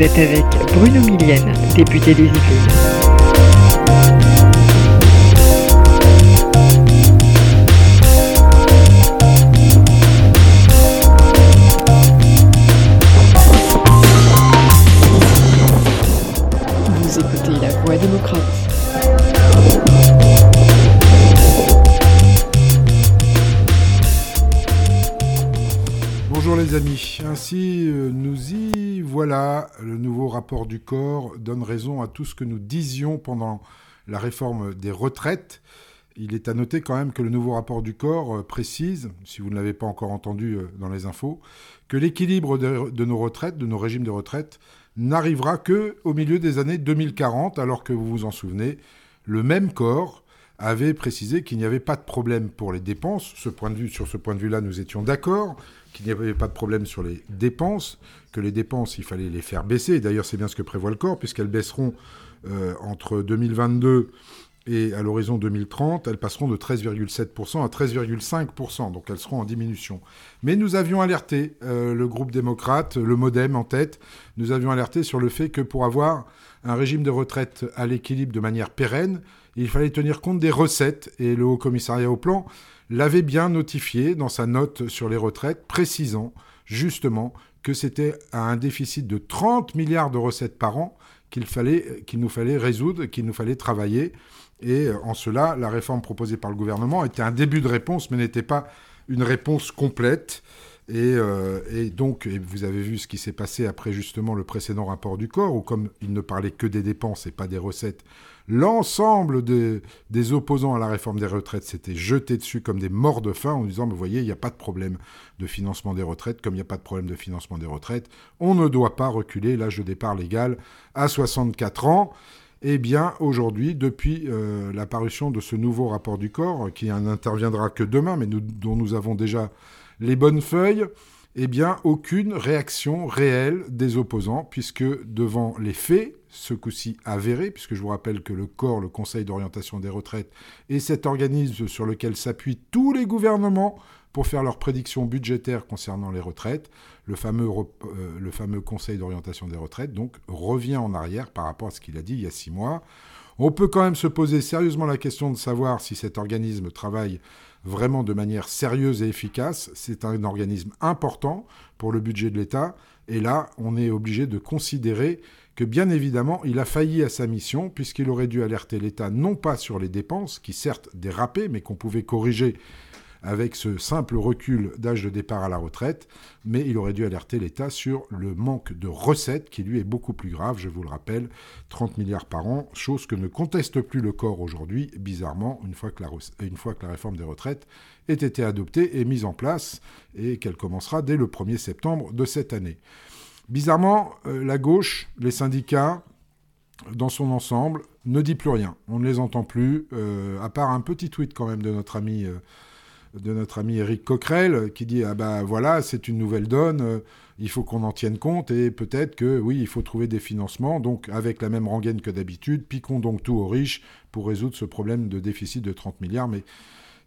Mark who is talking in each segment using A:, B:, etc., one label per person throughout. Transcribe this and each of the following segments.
A: Vous êtes avec Bruno Millienne, député des Yvelines. Vous écoutez La Voix démocrate.
B: Bonjour les amis, ainsi euh, nous y voilà, le nouveau rapport du corps donne raison à tout ce que nous disions pendant la réforme des retraites. Il est à noter quand même que le nouveau rapport du corps euh, précise, si vous ne l'avez pas encore entendu euh, dans les infos, que l'équilibre de, nos retraites, de nos régimes de retraite, n'arrivera que au milieu des années 2040, alors que vous vous en souvenez, le même corps avait précisé qu'il n'y avait pas de problème pour les dépenses. Ce point de vue, sur ce point de vue-là, nous étions d'accord qu'il n'y avait pas de problème sur les dépenses, que les dépenses, il fallait les faire baisser. D'ailleurs, c'est bien ce que prévoit le corps, puisqu'elles baisseront euh, entre 2022 et à l'horizon 2030, elles passeront de 13,7% à 13,5%, donc elles seront en diminution. Mais nous avions alerté, euh, le groupe démocrate, le Modem en tête, nous avions alerté sur le fait que pour avoir un régime de retraite à l'équilibre de manière pérenne, il fallait tenir compte des recettes, et le Haut Commissariat au Plan l'avait bien notifié dans sa note sur les retraites, précisant justement que c'était à un déficit de 30 milliards de recettes par an qu'il nous fallait résoudre, qu'il nous fallait travailler. Et en cela, la réforme proposée par le gouvernement était un début de réponse, mais n'était pas une réponse complète. Et, euh, donc, vous avez vu ce qui s'est passé après justement le précédent rapport du corps, où comme il ne parlait que des dépenses et pas des recettes, l'ensemble des, opposants à la réforme des retraites s'étaient jetés dessus comme des morts de faim en disant, vous voyez, il n'y a pas de problème de financement des retraites, comme il n'y a pas de problème de financement des retraites, on ne doit pas reculer l'âge de départ légal à 64 ans. Eh bien, aujourd'hui, depuis euh, la parution de ce nouveau rapport du corps, qui n'interviendra que demain, mais dont nous avons déjà les bonnes feuilles, eh bien, aucune réaction réelle des opposants, puisque devant les faits, ce coup-ci avérés, puisque je vous rappelle que le corps, le Conseil d'orientation des retraites, est cet organisme sur lequel s'appuient tous les gouvernements pour faire leurs prédictions budgétaires concernant les retraites, le fameux, euh, le fameux Conseil d'orientation des retraites, donc, revient en arrière par rapport à ce qu'il a dit il y a six mois. On peut quand même se poser sérieusement la question de savoir si cet organisme travaille vraiment de manière sérieuse et efficace. C'est un organisme important pour le budget de l'État. Et là, on est obligé de considérer que bien évidemment, il a failli à sa mission, puisqu'il aurait dû alerter l'État non pas sur les dépenses, qui certes dérapaient, mais qu'on pouvait corriger avec ce simple recul d'âge de départ à la retraite, mais il aurait dû alerter l'État sur le manque de recettes qui lui est beaucoup plus grave, je vous le rappelle, 30 milliards par an, chose que ne conteste plus le corps aujourd'hui, bizarrement, une fois, que la, une fois que la réforme des retraites ait été adoptée et mise en place, et qu'elle commencera dès le 1er septembre de cette année. Bizarrement, euh, la gauche, les syndicats, dans son ensemble, ne dit plus rien. On ne les entend plus, euh, à part un petit tweet quand même de notre ami... Euh, de notre ami Eric Coquerel qui dit ah ben voilà c'est une nouvelle donne euh, il faut qu'on en tienne compte et peut-être que oui il faut trouver des financements. Donc avec la même rengaine que d'habitude piquons donc tout aux riches pour résoudre ce problème de déficit de 30 milliards. Mais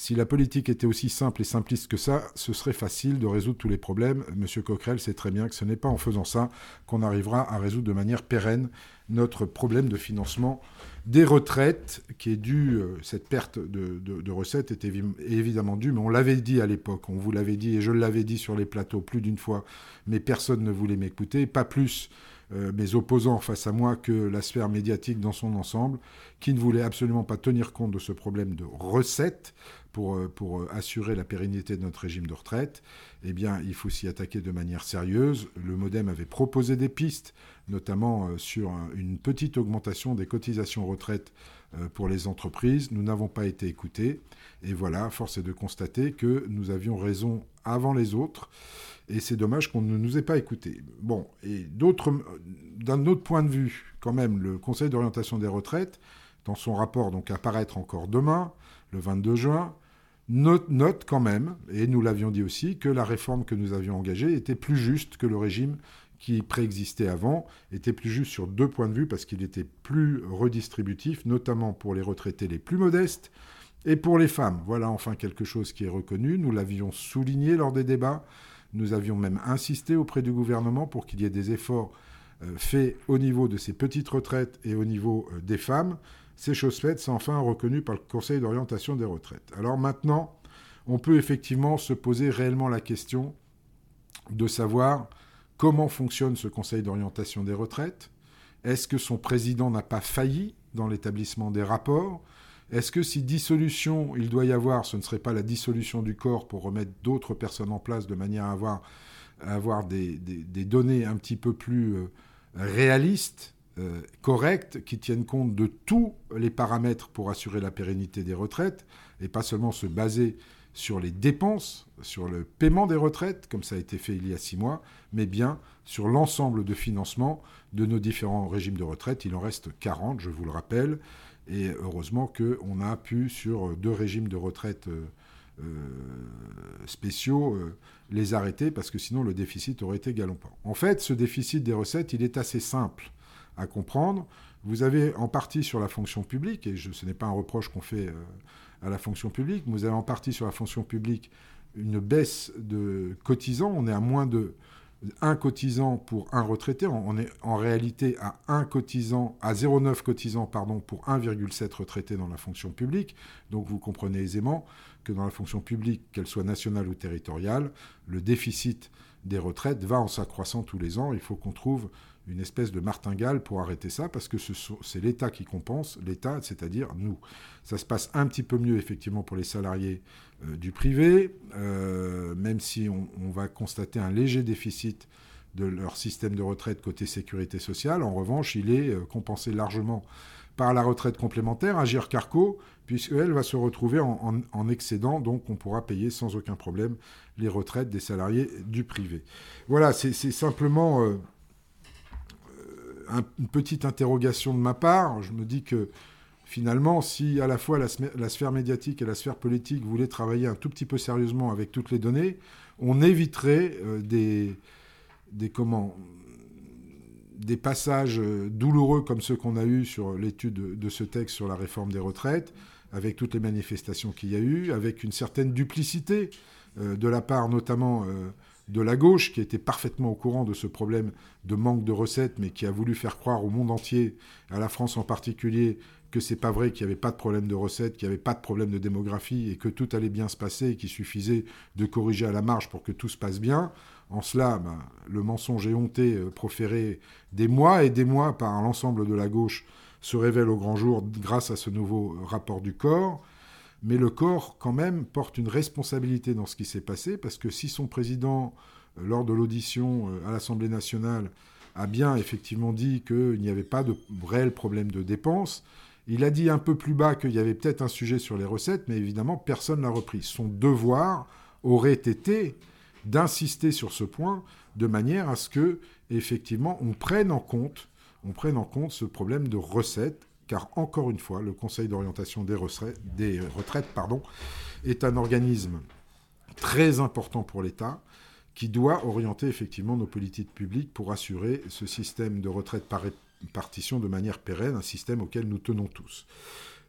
B: si la politique était aussi simple et simpliste que ça, ce serait facile de résoudre tous les problèmes. Monsieur Coquerel sait très bien que ce n'est pas en faisant ça qu'on arrivera à résoudre de manière pérenne notre problème de financement des retraites, qui est dû, euh, cette perte de, de, recettes est évi évidemment due, mais on l'avait dit à l'époque, on vous l'avait dit, et je l'avais dit sur les plateaux plus d'une fois, mais personne ne voulait m'écouter, pas plus euh, mes opposants face à moi que la sphère médiatique dans son ensemble, qui ne voulait absolument pas tenir compte de ce problème de recettes pour, euh, pour assurer la pérennité de notre régime de retraite, eh bien, il faut s'y attaquer de manière sérieuse. Le Modem avait proposé des pistes, notamment euh, sur une petite augmentation des cotisations retraite pour les entreprises. Nous n'avons pas été écoutés. Et voilà, force est de constater que nous avions raison avant les autres. Et c'est dommage qu'on ne nous ait pas écoutés. Bon, et d'autres, d'un autre point de vue, quand même, le Conseil d'orientation des retraites, dans son rapport donc apparaître encore demain, le 22 juin, note quand même, et nous l'avions dit aussi, que la réforme que nous avions engagée était plus juste que le régime qui préexistait avant, était plus juste sur deux points de vue, parce qu'il était plus redistributif, notamment pour les retraités les plus modestes, et pour les femmes. Voilà enfin quelque chose qui est reconnu. Nous l'avions souligné lors des débats. Nous avions même insisté auprès du gouvernement pour qu'il y ait des efforts fait au niveau de ces petites retraites et au niveau des femmes, c'est chose faite, c'est enfin reconnu par le Conseil d'orientation des retraites. Alors maintenant, on peut effectivement se poser réellement la question de savoir comment fonctionne ce Conseil d'orientation des retraites? Est-ce que son président n'a pas failli dans l'établissement des rapports? Est-ce que si dissolution il doit y avoir, ce ne serait pas la dissolution du corps pour remettre d'autres personnes en place de manière à avoir, des, données un petit peu plus euh, réalistes, euh, correctes, qui tiennent compte de tous les paramètres pour assurer la pérennité des retraites, et pas seulement se baser sur les dépenses, sur le paiement des retraites, comme ça a été fait il y a six mois, mais bien sur l'ensemble de financement de nos différents régimes de retraite. Il en reste 40, je vous le rappelle, et heureusement qu'on a pu, sur deux régimes de retraite euh, euh, spéciaux, euh, les arrêter, parce que sinon le déficit aurait été galopant. En fait, ce déficit des recettes, il est assez simple à comprendre. Vous avez en partie sur la fonction publique, et ce n'est pas un reproche qu'on fait à la fonction publique. Vous avez en partie sur la fonction publique une baisse de cotisants. On est à moins de un cotisant pour un retraité. On est en réalité à un cotisant, à 0,9 cotisants pardon, pour 1,7 retraités dans la fonction publique. Donc vous comprenez aisément que dans la fonction publique, qu'elle soit nationale ou territoriale, le déficit des retraites va en s'accroissant tous les ans. Il faut qu'on trouve une espèce de martingale pour arrêter ça, parce que c'est l'État qui compense, l'État, c'est-à-dire nous. Ça se passe un petit peu mieux, effectivement, pour les salariés euh, du privé, euh, même si on, va constater un léger déficit de leur système de retraite côté sécurité sociale. En revanche, il est euh, compensé largement par la retraite complémentaire, Agir Carco, puisqu'elle va se retrouver en, excédent, donc on pourra payer sans aucun problème les retraites des salariés du privé. Voilà, c'est simplement une petite interrogation de ma part. Je me dis que finalement, si à la fois la, sphère médiatique et la sphère politique voulaient travailler un tout petit peu sérieusement avec toutes les données, on éviterait euh, des, des, comment, des passages euh, douloureux comme ceux qu'on a eus sur l'étude de, ce texte sur la réforme des retraites, avec toutes les manifestations qu'il y a eu, avec une certaine duplicité euh, de la part notamment de la gauche, qui était parfaitement au courant de ce problème de manque de recettes, mais qui a voulu faire croire au monde entier, à la France en particulier, que c'est pas vrai, qu'il n'y avait pas de problème de recettes, qu'il n'y avait pas de problème de démographie et que tout allait bien se passer et qu'il suffisait de corriger à la marge pour que tout se passe bien. En cela, ben, le mensonge éhonté euh, proféré des mois et des mois par l'ensemble de la gauche se révèle au grand jour grâce à ce nouveau rapport du corps mais le corps, quand même, porte une responsabilité dans ce qui s'est passé, parce que si son président, euh, lors de l'audition euh, à l'Assemblée nationale, a bien effectivement dit qu'il n'y avait pas de réel problème de dépenses, il a dit un peu plus bas qu'il y avait peut-être un sujet sur les recettes, mais évidemment, personne ne l'a repris. Son devoir aurait été d'insister sur ce point de manière à ce que, effectivement, on prenne en compte, ce problème de recettes car encore une fois, le Conseil d'orientation des, retraites, est un organisme très important pour l'État qui doit orienter effectivement nos politiques publiques pour assurer ce système de retraite par répartition de manière pérenne, un système auquel nous tenons tous.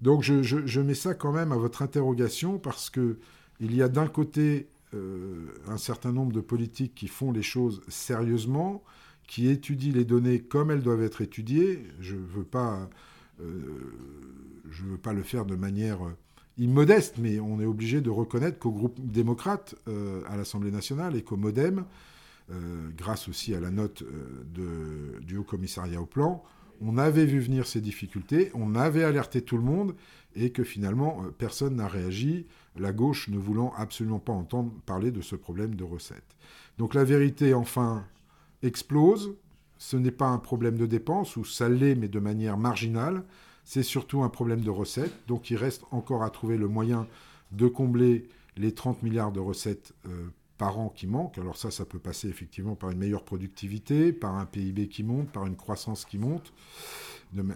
B: Donc je, mets ça quand même à votre interrogation parce que il y a d'un côté euh, un certain nombre de politiques qui font les choses sérieusement, qui étudient les données comme elles doivent être étudiées. Je ne veux pas euh, veux pas le faire de manière immodeste, mais on est obligé de reconnaître qu'au groupe démocrate euh, à l'Assemblée nationale et qu'au Modem, grâce aussi à la note du Haut Commissariat au Plan, on avait vu venir ces difficultés, on avait alerté tout le monde, et que finalement personne n'a réagi, la gauche ne voulant absolument pas entendre parler de ce problème de recettes. Donc la vérité enfin explose, ce n'est pas un problème de dépenses, ou ça l'est, mais de manière marginale. C'est surtout un problème de recettes. Donc il reste encore à trouver le moyen de combler les 30 milliards de recettes euh, par an qui manquent. Alors ça, ça peut passer effectivement par une meilleure productivité, par un PIB qui monte, par une croissance qui monte,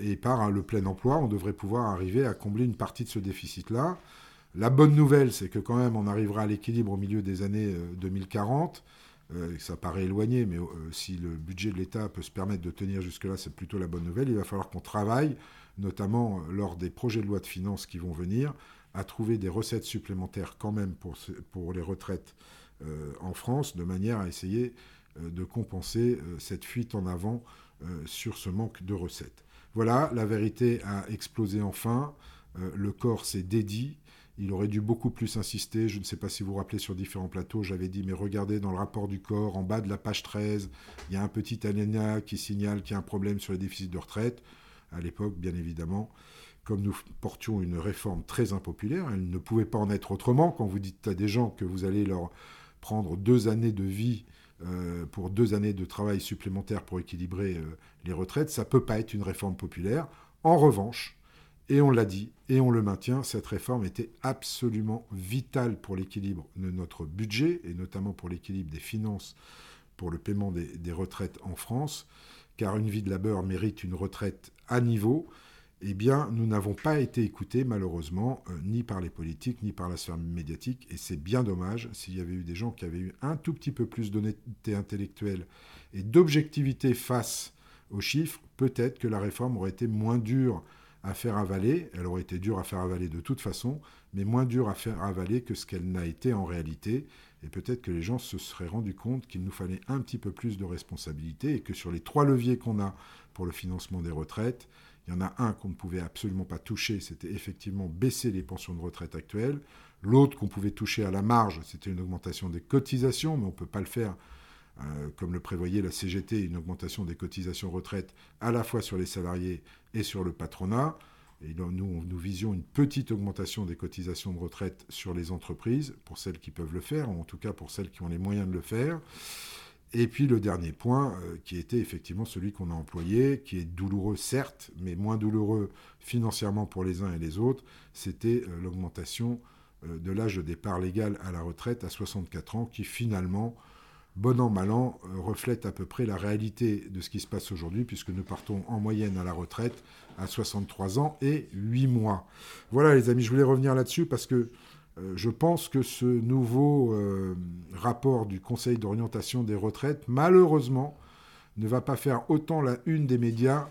B: et par le plein emploi. On devrait pouvoir arriver à combler une partie de ce déficit-là. La bonne nouvelle, c'est que quand même, on arrivera à l'équilibre au milieu des années 2040. Euh, euh, ça paraît éloigné, mais euh, si le budget de l'État peut se permettre de tenir jusque-là, c'est plutôt la bonne nouvelle. Il va falloir qu'on travaille, notamment lors des projets de loi de finances qui vont venir, à trouver des recettes supplémentaires quand même pour les retraites en France, de manière à essayer de compenser cette fuite en avant sur ce manque de recettes. Voilà, la vérité a explosé enfin, le corps s'est dédié, il aurait dû beaucoup plus insister. Je ne sais pas si vous vous rappelez sur différents plateaux, j'avais dit, mais regardez dans le rapport du corps, en bas de la page 13, il y a un petit alinéa qui signale qu'il y a un problème sur les déficits de retraite. À l'époque, bien évidemment, comme nous portions une réforme très impopulaire, elle ne pouvait pas en être autrement. Quand vous dites à des gens que vous allez leur prendre deux années de vie euh, pour deux années de travail supplémentaires pour équilibrer euh, les retraites, ça ne peut pas être une réforme populaire. En revanche, et on l'a dit, et on le maintient, cette réforme était absolument vitale pour l'équilibre de notre budget, et notamment pour l'équilibre des finances pour le paiement des, retraites en France, car une vie de labeur mérite une retraite à niveau. Eh bien, nous n'avons pas été écoutés, malheureusement, euh, ni par les politiques, ni par la sphère médiatique, et c'est bien dommage. S'il y avait eu des gens qui avaient eu un tout petit peu plus d'honnêteté intellectuelle et d'objectivité face aux chiffres, peut-être que la réforme aurait été moins dure à faire avaler. Elle aurait été dure à faire avaler de toute façon, mais moins dure à faire avaler que ce qu'elle n'a été en réalité. Et peut-être que les gens se seraient rendus compte qu'il nous fallait un petit peu plus de responsabilité et que sur les trois leviers qu'on a pour le financement des retraites, il y en a un qu'on ne pouvait absolument pas toucher, c'était effectivement baisser les pensions de retraite actuelles. L'autre qu'on pouvait toucher à la marge, c'était une augmentation des cotisations, mais on ne peut pas le faire euh, comme le prévoyait la CGT, une augmentation des cotisations retraite à la fois sur les salariés et sur le patronat. Et nous, nous visions une petite augmentation des cotisations de retraite sur les entreprises, pour celles qui peuvent le faire, ou en tout cas pour celles qui ont les moyens de le faire. Et puis le dernier point, euh, qui était effectivement celui qu'on a employé, qui est douloureux certes, mais moins douloureux financièrement pour les uns et les autres, c'était euh, l'augmentation de l'âge de départ légal à la retraite à 64 ans, qui finalement bon an, mal an, euh, reflète à peu près la réalité de ce qui se passe aujourd'hui, puisque nous partons en moyenne à la retraite à 63 ans et 8 mois. Voilà les amis, je voulais revenir là-dessus parce que euh, je pense que ce nouveau euh, rapport du Conseil d'orientation des retraites, malheureusement, ne va pas faire autant la une des médias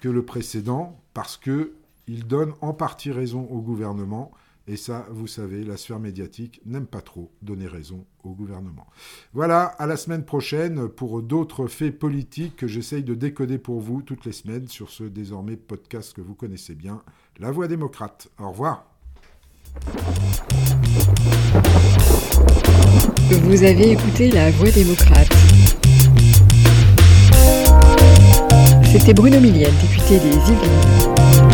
B: que le précédent, parce qu'il donne en partie raison au gouvernement et ça, vous savez, la sphère médiatique n'aime pas trop donner raison au gouvernement. Voilà, à la semaine prochaine pour d'autres faits politiques que j'essaye de décoder pour vous toutes les semaines sur ce désormais podcast que vous connaissez bien, La Voix démocrate. Au revoir.
A: Vous avez écouté La Voix démocrate. C'était Bruno Millienne, député des Yvelines.